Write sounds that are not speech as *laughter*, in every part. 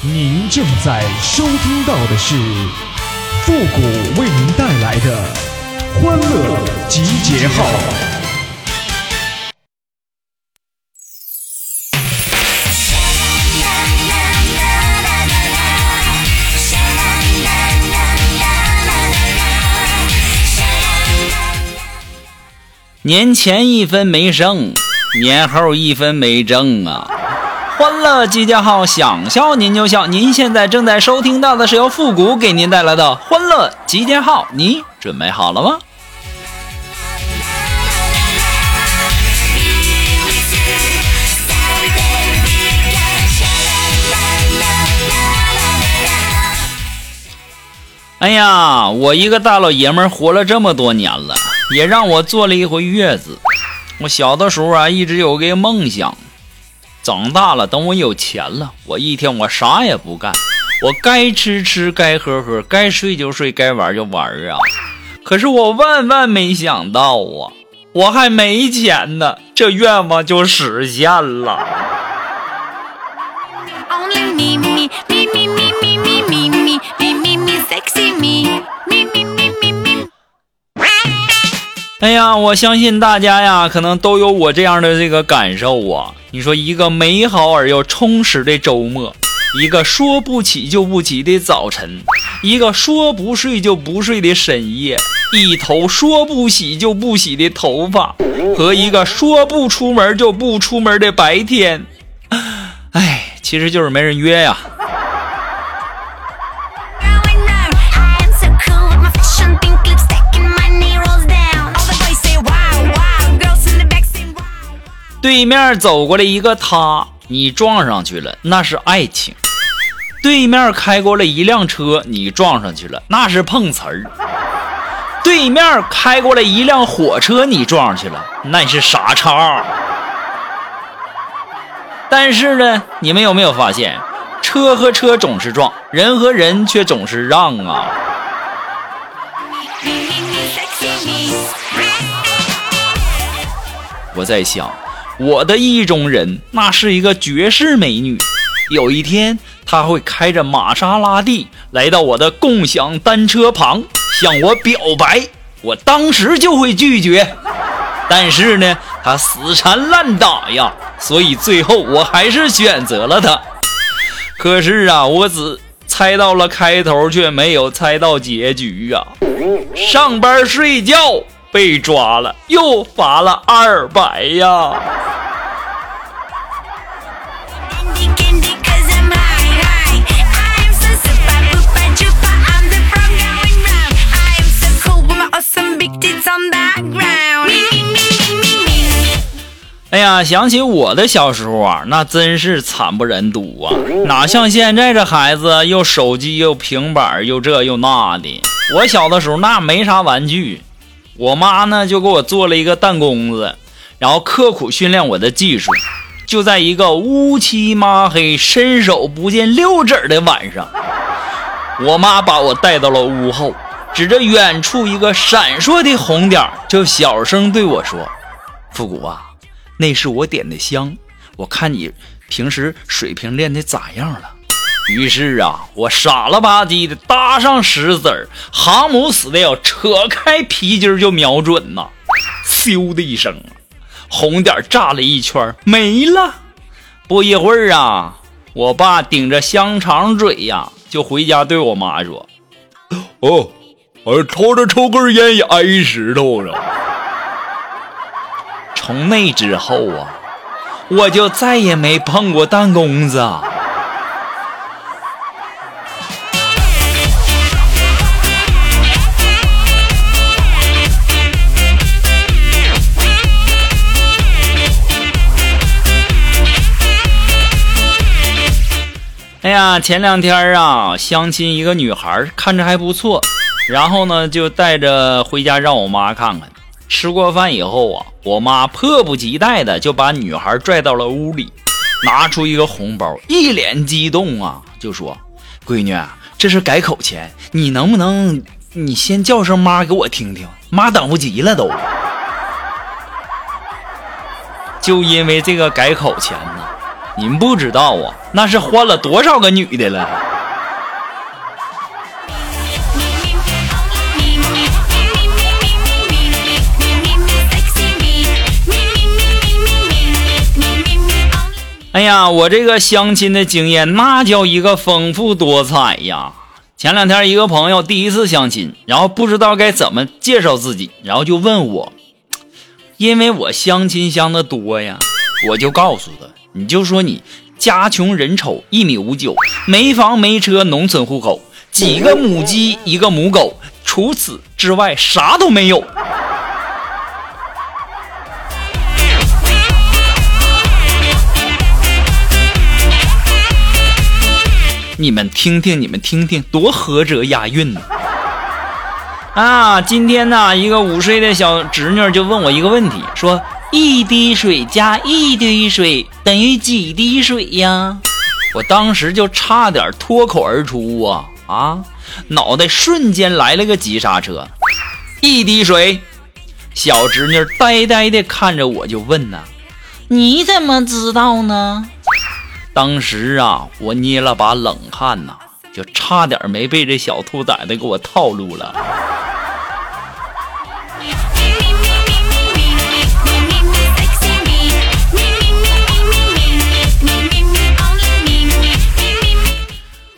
您正在收听到的是复古为您带来的欢乐集结号。年前一分没剩，年后一分没挣啊！欢乐集结号，想笑您就笑。您现在正在收听到的是由复古给您带来的欢乐集结号，你准备好了吗？哎呀，我一个大老爷们儿活了这么多年了，也让我坐了一回月子。我小的时候啊，一直有个梦想。长大了，等我有钱了，我一天我啥也不干，我该吃吃，该喝喝，该睡就睡，该玩就玩啊！可是我万万没想到啊，我还没钱呢，这愿望就实现了。哎呀，我相信大家呀，可能都有我这样的这个感受啊。你说一个美好而又充实的周末，一个说不起就不起的早晨，一个说不睡就不睡的深夜，一头说不洗就不洗的头发，和一个说不出门就不出门的白天。哎，其实就是没人约呀。对面走过来一个他，你撞上去了，那是爱情；对面开过来一辆车，你撞上去了，那是碰瓷儿；对面开过来一辆火车，你撞上去了，那是傻叉。但是呢，你们有没有发现，车和车总是撞，人和人却总是让啊？我在想。我的意中人，那是一个绝世美女。有一天，她会开着玛莎拉蒂来到我的共享单车旁，向我表白。我当时就会拒绝，但是呢，她死缠烂打呀，所以最后我还是选择了她。可是啊，我只猜到了开头，却没有猜到结局呀。上班睡觉被抓了，又罚了二百呀。哎呀，想起我的小时候啊，那真是惨不忍睹啊！哪像现在这孩子，又手机又平板又这又那的。我小的时候那没啥玩具，我妈呢就给我做了一个弹弓子，然后刻苦训练我的技术。就在一个乌漆抹黑、伸手不见六指的晚上，我妈把我带到了屋后，指着远处一个闪烁的红点，就小声对我说：“复古啊。”那是我点的香，我看你平时水平练的咋样了？于是啊，我傻了吧唧的搭上石子儿，航母死的要扯开皮筋就瞄准呐，咻的一声，红点炸了一圈没了。不一会儿啊，我爸顶着香肠嘴呀，就回家对我妈说：“哦，我抽着抽根烟也挨石头了。”从那之后啊，我就再也没碰过弹弓子。哎呀，前两天啊，相亲一个女孩，看着还不错，然后呢，就带着回家让我妈看看。吃过饭以后啊，我妈迫不及待的就把女孩拽到了屋里，拿出一个红包，一脸激动啊，就说：“闺女，这是改口钱，你能不能你先叫声妈给我听听？妈等不及了都。” *laughs* 就因为这个改口钱呢，您不知道啊，那是换了多少个女的了。哎呀，我这个相亲的经验那叫一个丰富多彩呀！前两天一个朋友第一次相亲，然后不知道该怎么介绍自己，然后就问我，因为我相亲相的多呀，我就告诉他，你就说你家穷人丑，一米五九，没房没车，农村户口，几个母鸡一个母狗，除此之外啥都没有。你们听听，你们听听，多合辙押韵呢！啊，今天呢，一个五岁的小侄女就问我一个问题，说一滴水加一滴水等于几滴水呀？我当时就差点脱口而出啊啊！脑袋瞬间来了个急刹车，一滴水。小侄女呆呆的看着我，就问呐：“你怎么知道呢？”当时啊，我捏了把冷汗呐，就差点没被这小兔崽子给我套路了。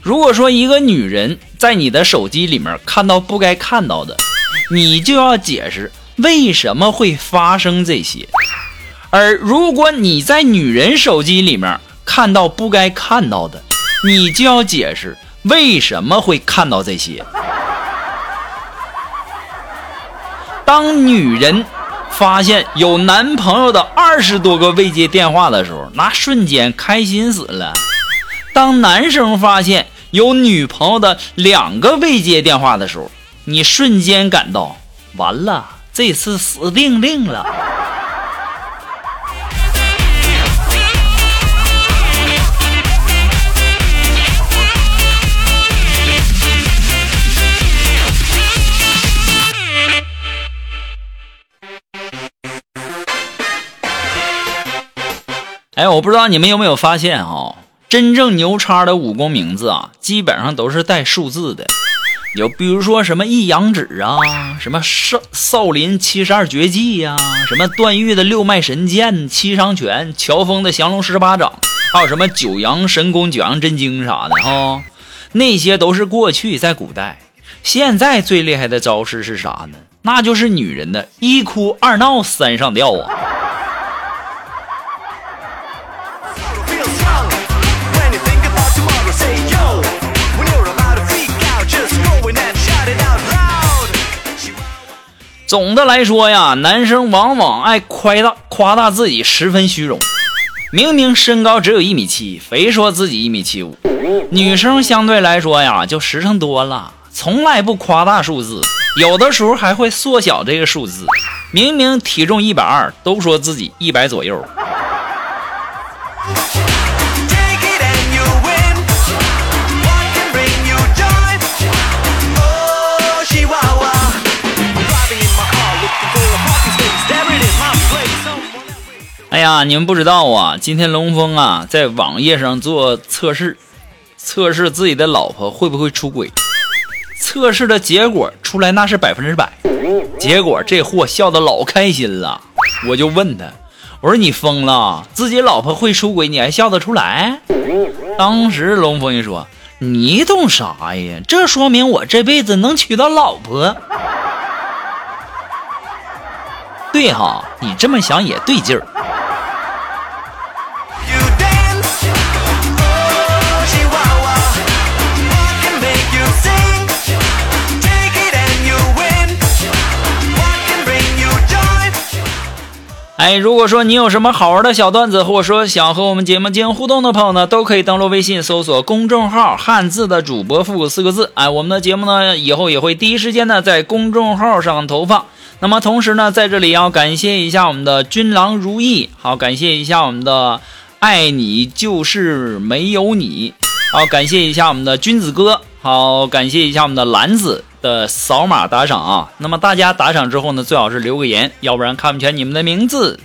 如果说一个女人在你的手机里面看到不该看到的，你就要解释为什么会发生这些；而如果你在女人手机里面，看到不该看到的，你就要解释为什么会看到这些。当女人发现有男朋友的二十多个未接电话的时候，那瞬间开心死了；当男生发现有女朋友的两个未接电话的时候，你瞬间感到完了，这次死定定了。哎，我不知道你们有没有发现哈，真正牛叉的武功名字啊，基本上都是带数字的。有比如说什么一阳指啊，什么少少林七十二绝技呀，什么段誉的六脉神剑、七伤拳，乔峰的降龙十八掌，还有什么九阳神功、九阳真经啥的哈，那些都是过去在古代。现在最厉害的招式是啥呢？那就是女人的一哭二闹三上吊啊。总的来说呀，男生往往爱夸大夸大自己，十分虚荣。明明身高只有一米七，非说自己一米七五。女生相对来说呀，就实诚多了，从来不夸大数字，有的时候还会缩小这个数字。明明体重一百二，都说自己一百左右。哎呀，你们不知道啊！今天龙峰啊，在网页上做测试，测试自己的老婆会不会出轨。测试的结果出来，那是百分之百。结果这货笑得老开心了。我就问他，我说你疯了？自己老婆会出轨，你还笑得出来？当时龙峰一说：“你懂啥呀？这说明我这辈子能娶到老婆。”对哈，你这么想也对劲儿。哎，如果说你有什么好玩的小段子，或者说想和我们节目进行互动的朋友呢，都可以登录微信搜索公众号“汉字的主播复古四个字”。哎，我们的节目呢，以后也会第一时间呢在公众号上投放。那么同时呢，在这里要感谢一下我们的君郎如意，好，感谢一下我们的爱你就是没有你，好，感谢一下我们的君子哥，好感谢一下我们的蓝子的扫码打赏啊。那么大家打赏之后呢最好是留个言要不然看不全你们的名字。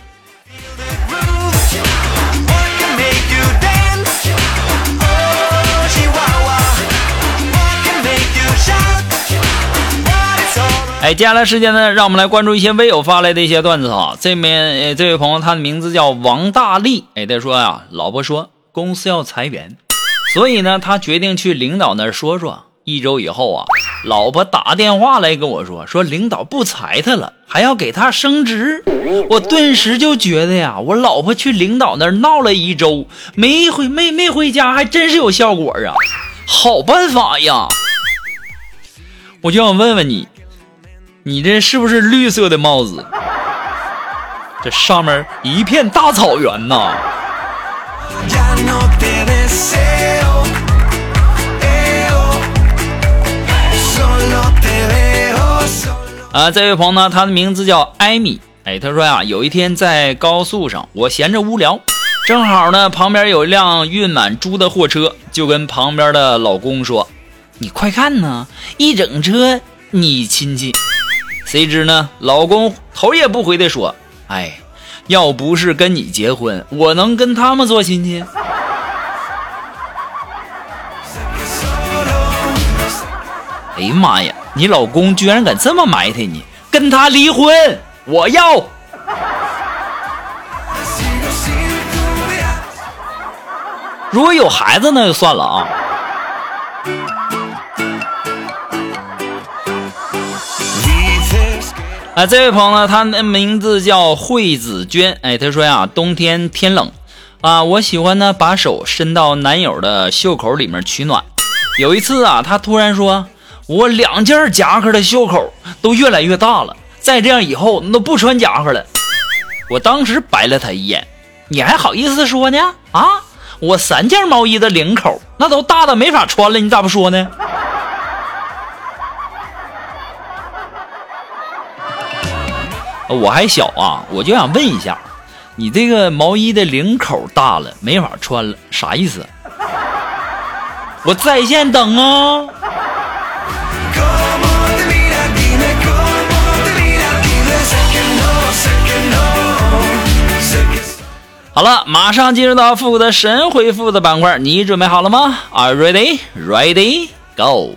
哎接下来时间呢让我们来关注一些微友发来的一些段子啊。这面这位朋友他的名字叫王大力。哎他说呀老婆说公司要裁员。所以呢，他决定去领导那儿说说。一周以后啊，老婆打电话来跟我说，说领导不裁他了，还要给他升职。我顿时就觉得呀，我老婆去领导那儿闹了一周，没回没没回家，还真是有效果啊，好办法呀！我就想问问你，你这是不是绿色的帽子？这上面一片大草原呐！啊，这位朋友呢，他的名字叫艾米。哎，他说呀，有一天在高速上，我闲着无聊，正好呢，旁边有一辆运满猪的货车，就跟旁边的老公说：“你快看呢，一整车你亲戚。”谁知呢，老公头也不回的说：“哎，要不是跟你结婚，我能跟他们做亲戚？”哎呀妈呀！你老公居然敢这么埋汰你，跟他离婚！我要。如果有孩子那就算了啊。啊，这位朋友呢，他的名字叫惠子娟。哎，他说呀，冬天天冷啊，我喜欢呢把手伸到男友的袖口里面取暖。有一次啊，他突然说。我两件夹克的袖口都越来越大了，再这样以后那都不穿夹克了。我当时白了他一眼，你还好意思说呢？啊，我三件毛衣的领口那都大的没法穿了，你咋不说呢？我还小啊，我就想问一下，你这个毛衣的领口大了没法穿了，啥意思？我在线等啊。好了，马上进入到复古的神回复的板块，你准备好了吗？Are you ready? Ready? Go!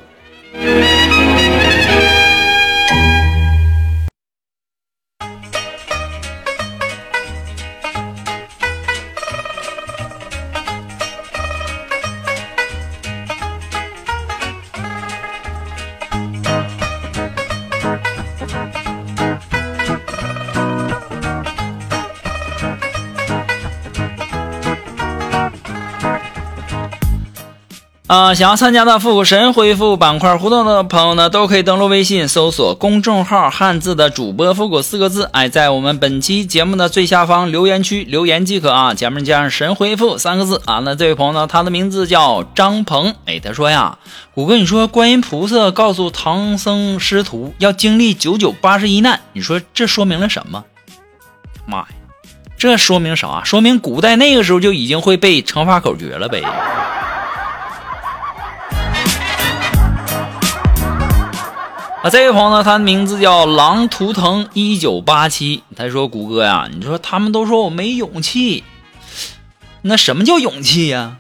啊，想要参加的复古神回复板块互动的朋友呢，都可以登录微信搜索公众号“汉字的主播复古”四个字，哎，在我们本期节目的最下方留言区留言即可啊。前面加上“神回复”三个字啊。那这位朋友呢，他的名字叫张鹏，哎，他说呀，我跟你说，观音菩萨告诉唐僧师徒要经历九九八十一难，你说这说明了什么？妈呀，这说明啥？说明古代那个时候就已经会背乘法口诀了呗。这位朋友呢，他的名字叫狼图腾一九八七。他说：“谷歌呀，你说他们都说我没勇气，那什么叫勇气呀？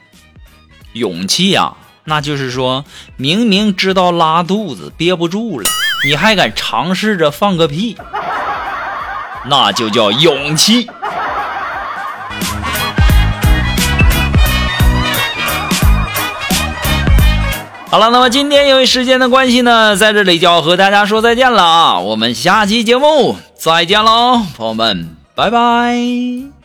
勇气呀，那就是说明明知道拉肚子憋不住了，你还敢尝试着放个屁，那就叫勇气。”好了，那么今天由于时间的关系呢，在这里就要和大家说再见了啊！我们下期节目再见喽，朋友们，拜拜。